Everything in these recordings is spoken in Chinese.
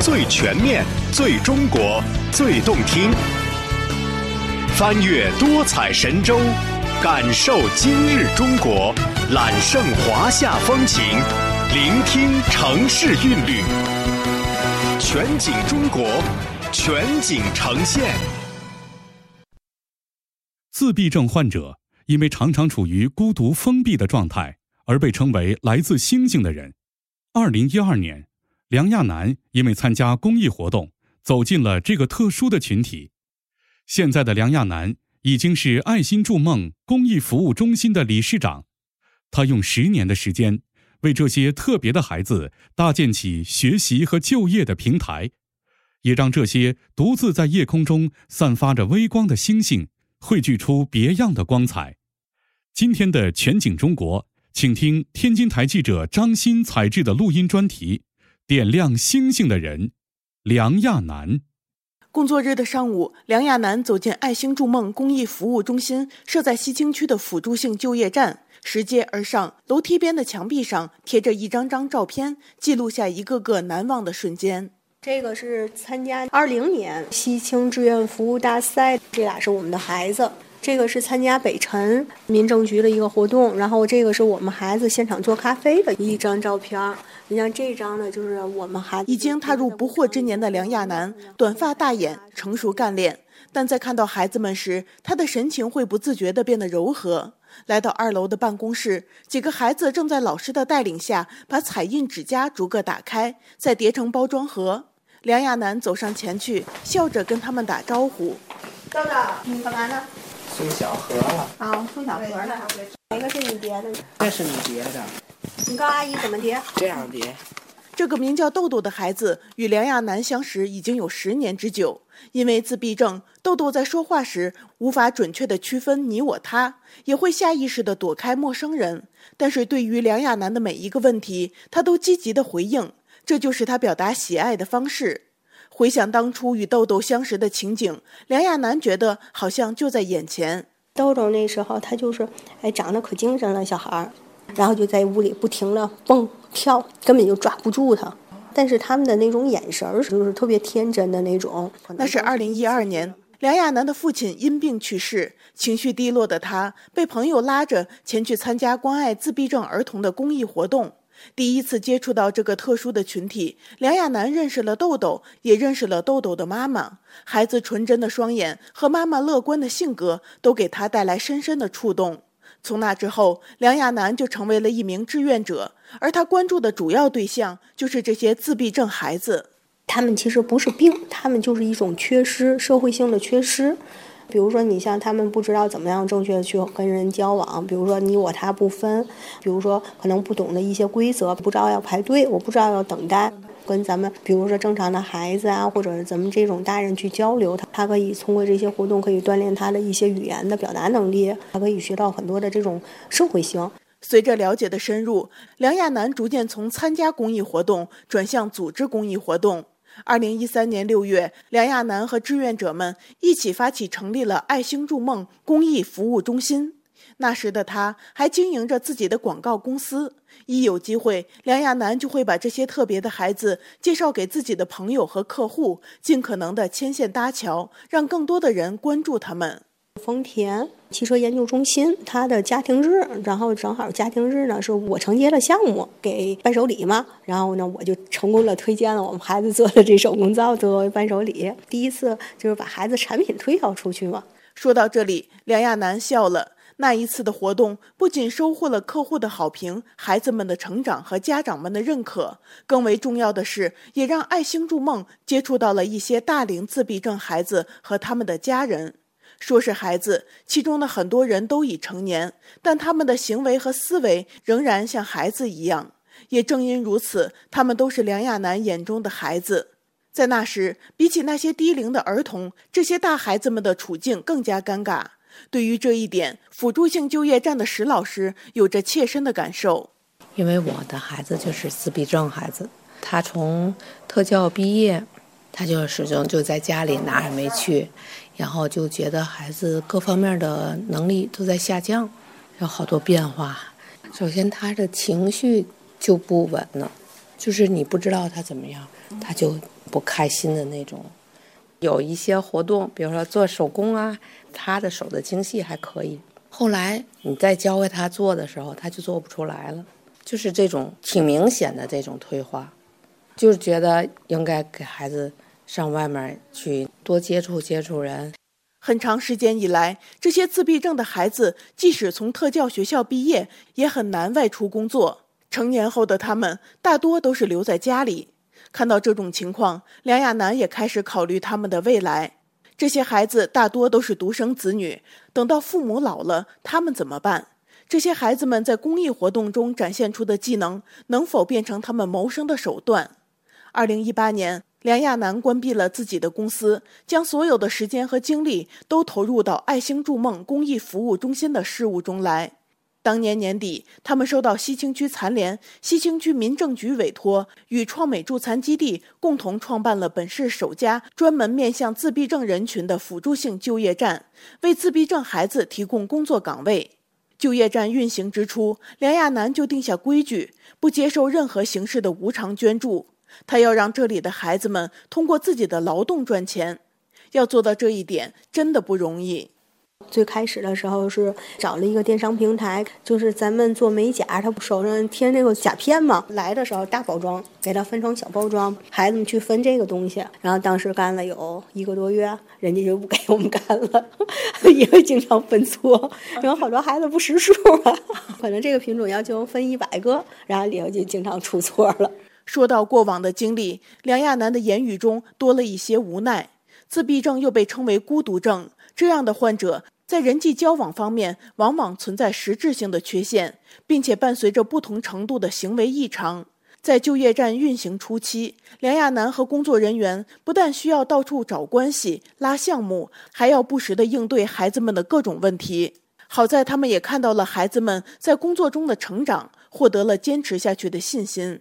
最全面、最中国、最动听。翻越多彩神州，感受今日中国，揽胜华夏风情，聆听城市韵律。全景中国，全景呈现。自闭症患者因为常常处于孤独封闭的状态，而被称为“来自星星的人”。二零一二年，梁亚楠因为参加公益活动，走进了这个特殊的群体。现在的梁亚楠已经是爱心筑梦公益服务中心的理事长，他用十年的时间，为这些特别的孩子搭建起学习和就业的平台，也让这些独自在夜空中散发着微光的星星汇聚出别样的光彩。今天的全景中国，请听天津台记者张欣采制的录音专题《点亮星星的人》，梁亚楠。工作日的上午，梁亚楠走进爱心筑梦公益服务中心设在西青区的辅助性就业站，拾阶而上，楼梯边的墙壁上贴着一张张照片，记录下一个个难忘的瞬间。这个是参加二零年西青志愿服务大赛，这俩是我们的孩子。这个是参加北辰民政局的一个活动，然后这个是我们孩子现场做咖啡的一张照片。你像这张呢，就是我们孩子已经踏入不惑之年的梁亚楠，短发大眼，成熟干练。但在看到孩子们时，他的神情会不自觉地变得柔和。来到二楼的办公室，几个孩子正在老师的带领下把彩印纸夹逐个打开，再叠成包装盒。梁亚楠走上前去，笑着跟他们打招呼：“豆豆，你干嘛呢？”送小盒了。啊，送小盒了。哪个是你叠的？这是你叠的。你告诉阿姨怎么叠？这样叠。这个名叫豆豆的孩子与梁亚楠相识已经有十年之久。因为自闭症，豆豆在说话时无法准确地区分你我他，也会下意识地躲开陌生人。但是对于梁亚楠的每一个问题，他都积极地回应，这就是他表达喜爱的方式。回想当初与豆豆相识的情景，梁亚楠觉得好像就在眼前。豆豆那时候他就是，哎，长得可精神了，小孩儿。然后就在屋里不停地蹦跳，根本就抓不住他。但是他们的那种眼神儿，就是特别天真的那种。那是二零一二年，梁亚楠的父亲因病去世，情绪低落的他被朋友拉着前去参加关爱自闭症儿童的公益活动。第一次接触到这个特殊的群体，梁亚楠认识了豆豆，也认识了豆豆的妈妈。孩子纯真的双眼和妈妈乐观的性格，都给他带来深深的触动。从那之后，梁亚楠就成为了一名志愿者，而他关注的主要对象就是这些自闭症孩子。他们其实不是病，他们就是一种缺失，社会性的缺失。比如说，你像他们不知道怎么样正确的去跟人交往，比如说你我他不分，比如说可能不懂的一些规则，不知道要排队，我不知道要等待。跟咱们，比如说正常的孩子啊，或者是咱们这种大人去交流，他他可以通过这些活动，可以锻炼他的一些语言的表达能力，他可以学到很多的这种社会性。随着了解的深入，梁亚楠逐渐从参加公益活动转向组织公益活动。二零一三年六月，梁亚楠和志愿者们一起发起成立了爱星筑梦公益服务中心。那时的他还经营着自己的广告公司，一有机会，梁亚楠就会把这些特别的孩子介绍给自己的朋友和客户，尽可能的牵线搭桥，让更多的人关注他们。丰田汽车研究中心，他的家庭日，然后正好家庭日呢，是我承接了项目，给伴手礼嘛，然后呢，我就成功的推荐了我们孩子做的这手工皂作为伴手礼，第一次就是把孩子产品推销出去嘛。说到这里，梁亚楠笑了。那一次的活动不仅收获了客户的好评、孩子们的成长和家长们的认可，更为重要的是，也让爱星筑梦接触到了一些大龄自闭症孩子和他们的家人。说是孩子，其中的很多人都已成年，但他们的行为和思维仍然像孩子一样。也正因如此，他们都是梁亚楠眼中的孩子。在那时，比起那些低龄的儿童，这些大孩子们的处境更加尴尬。对于这一点，辅助性就业站的石老师有着切身的感受。因为我的孩子就是自闭症孩子，他从特教毕业，他就始终就在家里哪儿也没去，然后就觉得孩子各方面的能力都在下降，有好多变化。首先，他的情绪就不稳了，就是你不知道他怎么样，他就不开心的那种。有一些活动，比如说做手工啊，他的手的精细还可以。后来你再教会他做的时候，他就做不出来了，就是这种挺明显的这种退化，就是觉得应该给孩子上外面去多接触接触人。很长时间以来，这些自闭症的孩子即使从特教学校毕业，也很难外出工作。成年后的他们大多都是留在家里。看到这种情况，梁亚楠也开始考虑他们的未来。这些孩子大多都是独生子女，等到父母老了，他们怎么办？这些孩子们在公益活动中展现出的技能，能否变成他们谋生的手段？二零一八年。梁亚楠关闭了自己的公司，将所有的时间和精力都投入到爱心筑梦公益服务中心的事务中来。当年年底，他们收到西青区残联、西青区民政局委托，与创美助残基地共同创办了本市首家专门面向自闭症人群的辅助性就业站，为自闭症孩子提供工作岗位。就业站运行之初，梁亚楠就定下规矩，不接受任何形式的无偿捐助。他要让这里的孩子们通过自己的劳动赚钱，要做到这一点真的不容易。最开始的时候是找了一个电商平台，就是咱们做美甲，他手上贴那个甲片嘛。来的时候大包装，给他分成小包装，孩子们去分这个东西。然后当时干了有一个多月，人家就不给我们干了，因为经常分错，然后好多孩子不识数啊。可能这个品种要求分一百个，然后里头就经常出错了。说到过往的经历，梁亚楠的言语中多了一些无奈。自闭症又被称为孤独症，这样的患者在人际交往方面往往存在实质性的缺陷，并且伴随着不同程度的行为异常。在就业站运行初期，梁亚楠和工作人员不但需要到处找关系、拉项目，还要不时地应对孩子们的各种问题。好在他们也看到了孩子们在工作中的成长，获得了坚持下去的信心。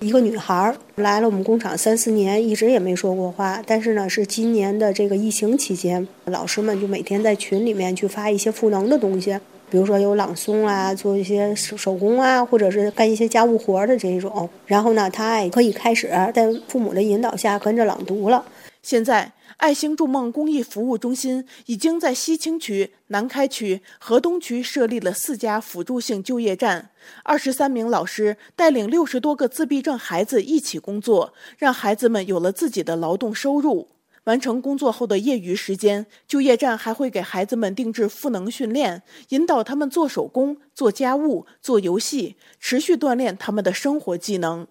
一个女孩儿来了我们工厂三四年，一直也没说过话。但是呢，是今年的这个疫情期间，老师们就每天在群里面去发一些赋能的东西，比如说有朗诵啊，做一些手手工啊，或者是干一些家务活的这种。然后呢，她也可以开始在父母的引导下跟着朗读了。现在。爱心筑梦公益服务中心已经在西青区、南开区、河东区设立了四家辅助性就业站，二十三名老师带领六十多个自闭症孩子一起工作，让孩子们有了自己的劳动收入。完成工作后的业余时间，就业站还会给孩子们定制赋能训练，引导他们做手工、做家务、做游戏，持续锻炼他们的生活技能。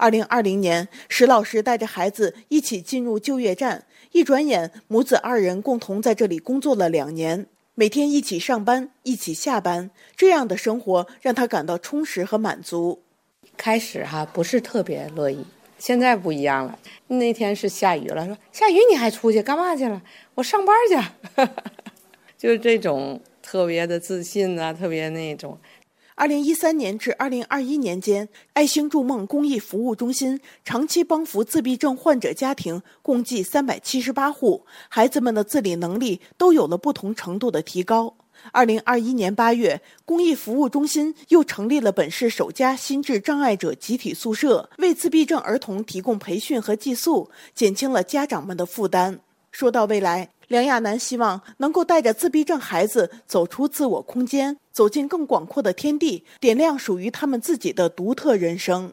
二零二零年，石老师带着孩子一起进入就业站。一转眼，母子二人共同在这里工作了两年，每天一起上班，一起下班，这样的生活让他感到充实和满足。开始哈不是特别乐意，现在不一样了。那天是下雨了，说下雨你还出去干嘛去了？我上班去，就是这种特别的自信啊，特别那种。二零一三年至二零二一年间，爱心筑梦公益服务中心长期帮扶自闭症患者家庭共计三百七十八户，孩子们的自理能力都有了不同程度的提高。二零二一年八月，公益服务中心又成立了本市首家心智障碍者集体宿舍，为自闭症儿童提供培训和寄宿，减轻了家长们的负担。说到未来。梁亚楠希望能够带着自闭症孩子走出自我空间，走进更广阔的天地，点亮属于他们自己的独特人生。